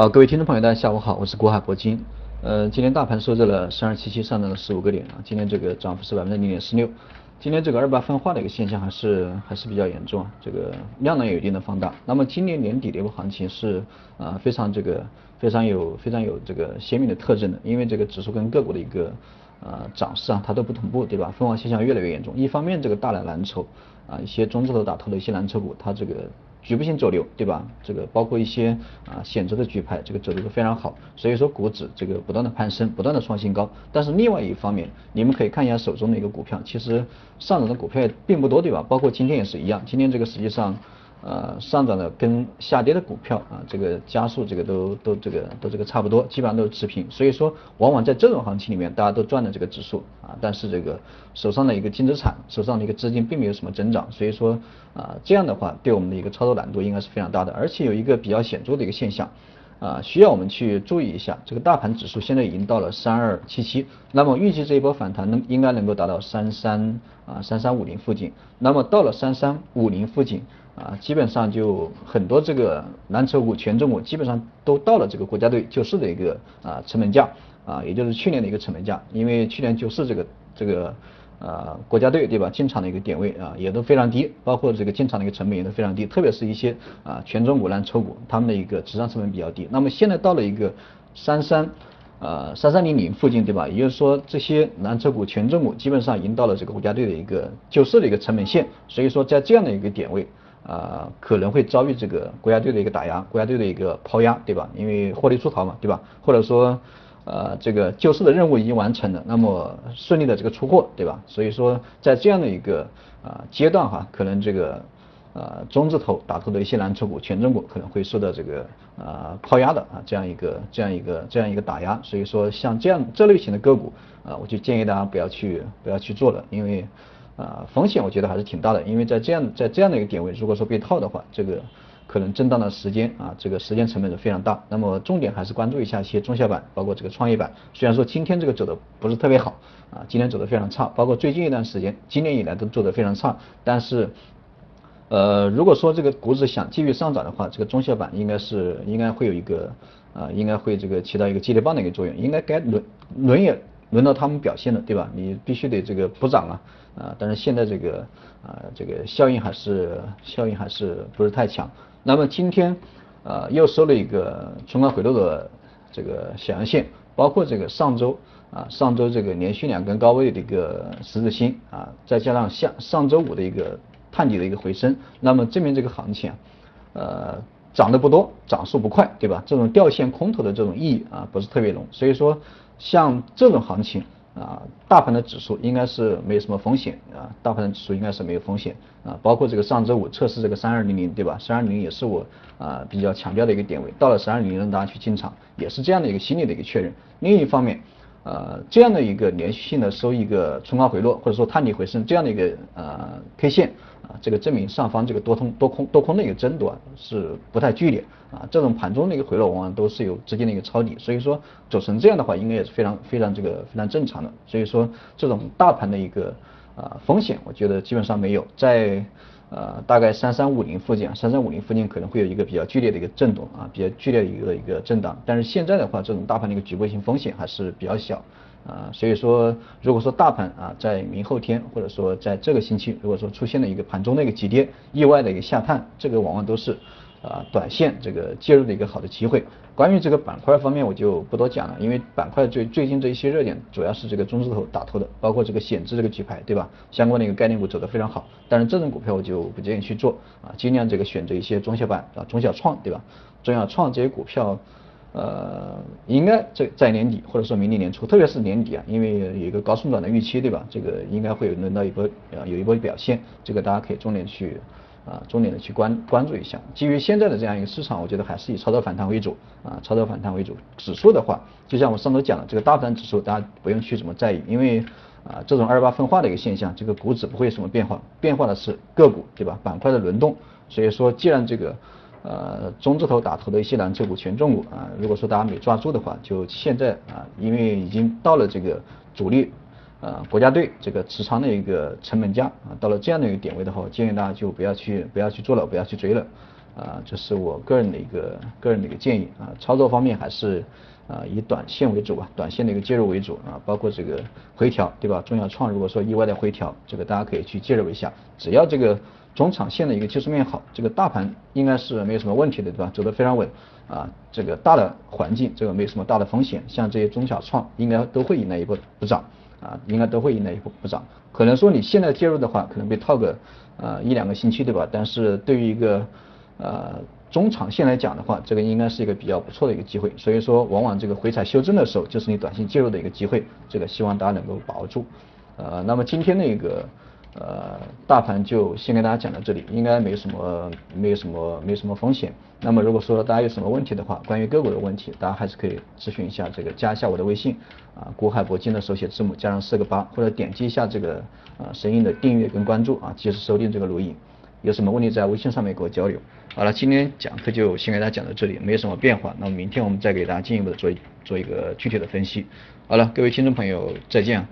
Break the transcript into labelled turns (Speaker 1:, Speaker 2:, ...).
Speaker 1: 好，各位听众朋友，大家下午好，我是国海铂金。呃，今天大盘收在了三二七七，上涨了十五个点啊，今天这个涨幅是百分之零点四六。今天这个二八分化的一个现象还是还是比较严重啊，这个量能有一定的放大。那么今年年底的一个行情是啊非常这个非常有非常有这个鲜明的特征的，因为这个指数跟个股的一个呃涨势啊它都不同步，对吧？分化现象越来越严重。一方面这个大的蓝筹啊一些中字头打头的一些蓝筹股，它这个。局部性走流，对吧？这个包括一些啊显著的举牌，这个走的都非常好，所以说股指这个不断的攀升，不断的创新高。但是另外一方面，你们可以看一下手中的一个股票，其实上涨的股票并不多，对吧？包括今天也是一样，今天这个实际上。呃，上涨的跟下跌的股票啊，这个加速这个都都这个都这个差不多，基本上都是持平。所以说，往往在这种行情里面，大家都赚了这个指数啊，但是这个手上的一个净资产，手上的一个资金并没有什么增长。所以说啊，这样的话对我们的一个操作难度应该是非常大的。而且有一个比较显著的一个现象啊，需要我们去注意一下。这个大盘指数现在已经到了三二七七，那么预计这一波反弹能应该能够达到三三啊三三五零附近。那么到了三三五零附近。啊，基本上就很多这个蓝筹股、权重股基本上都到了这个国家队救市的一个啊成本价啊，也就是去年的一个成本价，因为去年救市这个这个呃国家队对吧进场的一个点位啊也都非常低，包括这个进场的一个成本也都非常低，特别是一些啊权重股、蓝筹股，他们的一个持仓成本比较低。那么现在到了一个三三呃三三零零附近对吧？也就是说这些蓝筹股、权重股基本上已经到了这个国家队的一个救市的一个成本线，所以说在这样的一个点位。啊，可能会遭遇这个国家队的一个打压，国家队的一个抛压，对吧？因为获利出逃嘛，对吧？或者说，呃，这个救市的任务已经完成了，那么顺利的这个出货，对吧？所以说，在这样的一个呃阶段哈，可能这个呃中字头打头的一些蓝筹股、权重股可能会受到这个呃抛压的啊这样一个这样一个这样一个打压，所以说像这样这类型的个股啊，我就建议大家不要去不要去做了，因为。啊，风险我觉得还是挺大的，因为在这样在这样的一个点位，如果说被套的话，这个可能震荡的时间啊，这个时间成本是非常大。那么重点还是关注一下一些中小板，包括这个创业板。虽然说今天这个走的不是特别好啊，今天走的非常差，包括最近一段时间，今年以来都做的非常差。但是，呃，如果说这个股指想继续上涨的话，这个中小板应该是应该会有一个啊，应该会这个起到一个接力棒的一个作用，应该该轮轮也轮到他们表现了，对吧？你必须得这个补涨啊。啊，但是现在这个啊，这个效应还是效应还是不是太强。那么今天啊，又收了一个冲高回落的这个小阳线，包括这个上周啊，上周这个连续两根高位的一个十字星啊，再加上下上周五的一个探底的一个回升，那么证明这个行情啊，呃，涨得不多，涨速不快，对吧？这种掉线空头的这种意义啊，不是特别浓。所以说，像这种行情。啊，大盘的指数应该是没有什么风险啊，大盘的指数应该是没有风险啊，包括这个上周五测试这个三二零零，对吧？三二零零也是我啊比较强调的一个点位，到了三二零零让大家去进场，也是这样的一个心理的一个确认。另一方面，呃，这样的一个连续性的收一个冲高回落，或者说探底回升这样的一个呃 K 线。啊，这个证明上方这个多通多空多空的一个争夺是不太剧烈啊，这种盘中的一个回落往往都是有资金的一个抄底，所以说走成这样的话，应该也是非常非常这个非常正常的，所以说这种大盘的一个啊风险，我觉得基本上没有，在呃大概三三五零附近啊，三三五零附近可能会有一个比较剧烈的一个震动啊，比较剧烈的一个一个震荡，但是现在的话，这种大盘的一个局部性风险还是比较小。啊，所以说，如果说大盘啊在明后天或者说在这个星期，如果说出现了一个盘中的一个急跌，意外的一个下探，这个往往都是啊短线这个介入的一个好的机会。关于这个板块方面，我就不多讲了，因为板块最最近这一些热点主要是这个中字头打头的，包括这个险资这个举牌，对吧？相关的一个概念股走得非常好，但是这种股票我就不建议去做啊，尽量这个选择一些中小板啊、中小创，对吧？中小创这些股票。呃，应该在在年底或者说明年年初，特别是年底啊，因为有一个高送转的预期，对吧？这个应该会轮到一波啊，有一波表现，这个大家可以重点去啊，重点的去关关注一下。基于现在的这样一个市场，我觉得还是以超跌反弹为主啊，超跌反弹为主。指数的话，就像我上周讲的，这个大盘指数大家不用去怎么在意，因为啊，这种二八分化的一个现象，这个股指不会有什么变化，变化的是个股，对吧？板块的轮动。所以说，既然这个。呃，中字头打头的一些蓝筹股、权重股啊，如果说大家没抓住的话，就现在啊，因为已经到了这个主力呃国家队这个持仓的一个成本价啊，到了这样的一个点位的话，建议大家就不要去不要去做了，不要去追了啊，这是我个人的一个个人的一个建议啊。操作方面还是啊以短线为主吧，短线的一个介入为主啊，包括这个回调对吧？中小创如果说意外的回调，这个大家可以去介入一下。只要这个中长线的一个技术面好，这个大盘应该是没有什么问题的对吧？走得非常稳啊，这个大的环境这个没有什么大的风险，像这些中小创应该都会迎来一波补涨啊，应该都会迎来一波补涨。可能说你现在介入的话，可能被套个呃一两个星期对吧？但是对于一个呃，中长线来讲的话，这个应该是一个比较不错的一个机会，所以说往往这个回踩修正的时候，就是你短线介入的一个机会，这个希望大家能够把握住。呃，那么今天的一个呃大盘就先跟大家讲到这里，应该没有什么没有什么没有什么风险。那么如果说大家有什么问题的话，关于个股的问题，大家还是可以咨询一下这个加一下我的微信啊，国海铂金的手写字母加上四个八，或者点击一下这个呃声音的订阅跟关注啊，及时收听这个录音。有什么问题在微信上面跟我交流。好了，今天讲课就先给大家讲到这里，没有什么变化。那么明天我们再给大家进一步的做做一个具体的分析。好了，各位听众朋友，再见。